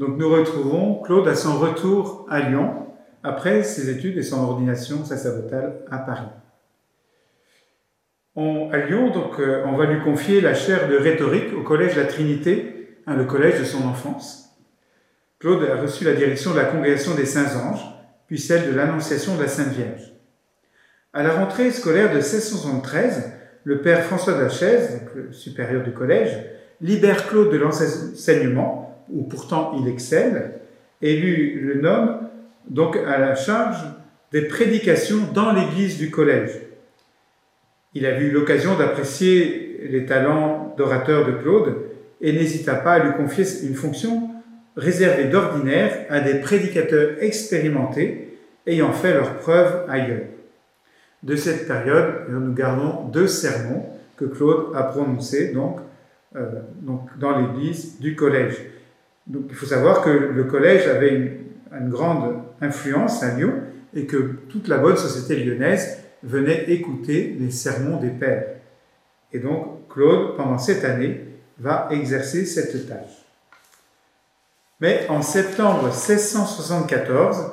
Donc nous retrouvons Claude à son retour à Lyon après ses études et son ordination sacerdotale à Paris. à Lyon, donc, euh, on va lui confier la chaire de rhétorique au Collège La Trinité, hein, le collège de son enfance. Claude a reçu la direction de la Congrégation des Saints Anges, puis celle de l'Annonciation de la Sainte Vierge. À la rentrée scolaire de 1673, le père François Lachaise, le supérieur du collège, libère Claude de l'enseignement où pourtant il excelle, lui le nomme donc à la charge des prédications dans l'église du collège. Il a eu l'occasion d'apprécier les talents d'orateur de Claude et n'hésita pas à lui confier une fonction réservée d'ordinaire à des prédicateurs expérimentés ayant fait leurs preuves ailleurs. De cette période, nous gardons deux sermons que Claude a prononcés donc, euh, donc dans l'église du collège. Il faut savoir que le collège avait une, grande influence à Lyon et que toute la bonne société lyonnaise venait écouter les sermons des pères. Et donc Claude, pendant cette année, va exercer cette tâche. Mais en septembre 1674,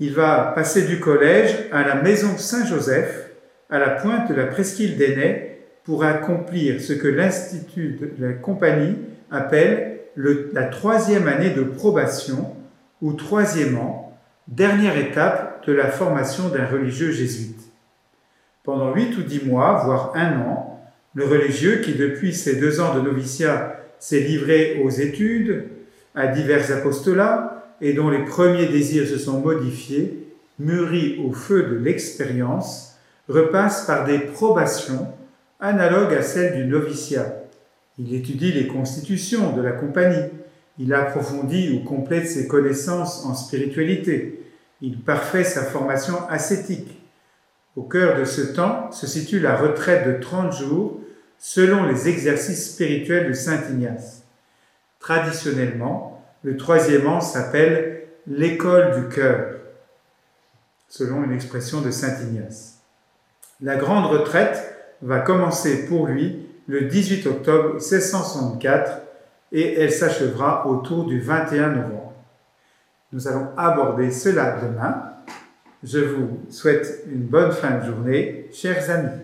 il va passer du collège à la maison Saint-Joseph, à la pointe de la presqu'île d'Ainay, pour accomplir ce que l'Institut de la Compagnie appelle la troisième année de probation ou troisièmement, dernière étape de la formation d'un religieux jésuite. Pendant huit ou dix mois, voire un an, le religieux qui depuis ses deux ans de noviciat s'est livré aux études, à divers apostolats, et dont les premiers désirs se sont modifiés, mûris au feu de l'expérience, repasse par des probations analogues à celles du noviciat il étudie les constitutions de la compagnie. Il approfondit ou complète ses connaissances en spiritualité. Il parfait sa formation ascétique. Au cœur de ce temps se situe la retraite de 30 jours selon les exercices spirituels de Saint Ignace. Traditionnellement, le troisième an s'appelle l'école du cœur, selon une expression de Saint Ignace. La grande retraite va commencer pour lui le 18 octobre 1664 et elle s'achèvera autour du 21 novembre. Nous allons aborder cela demain. Je vous souhaite une bonne fin de journée, chers amis.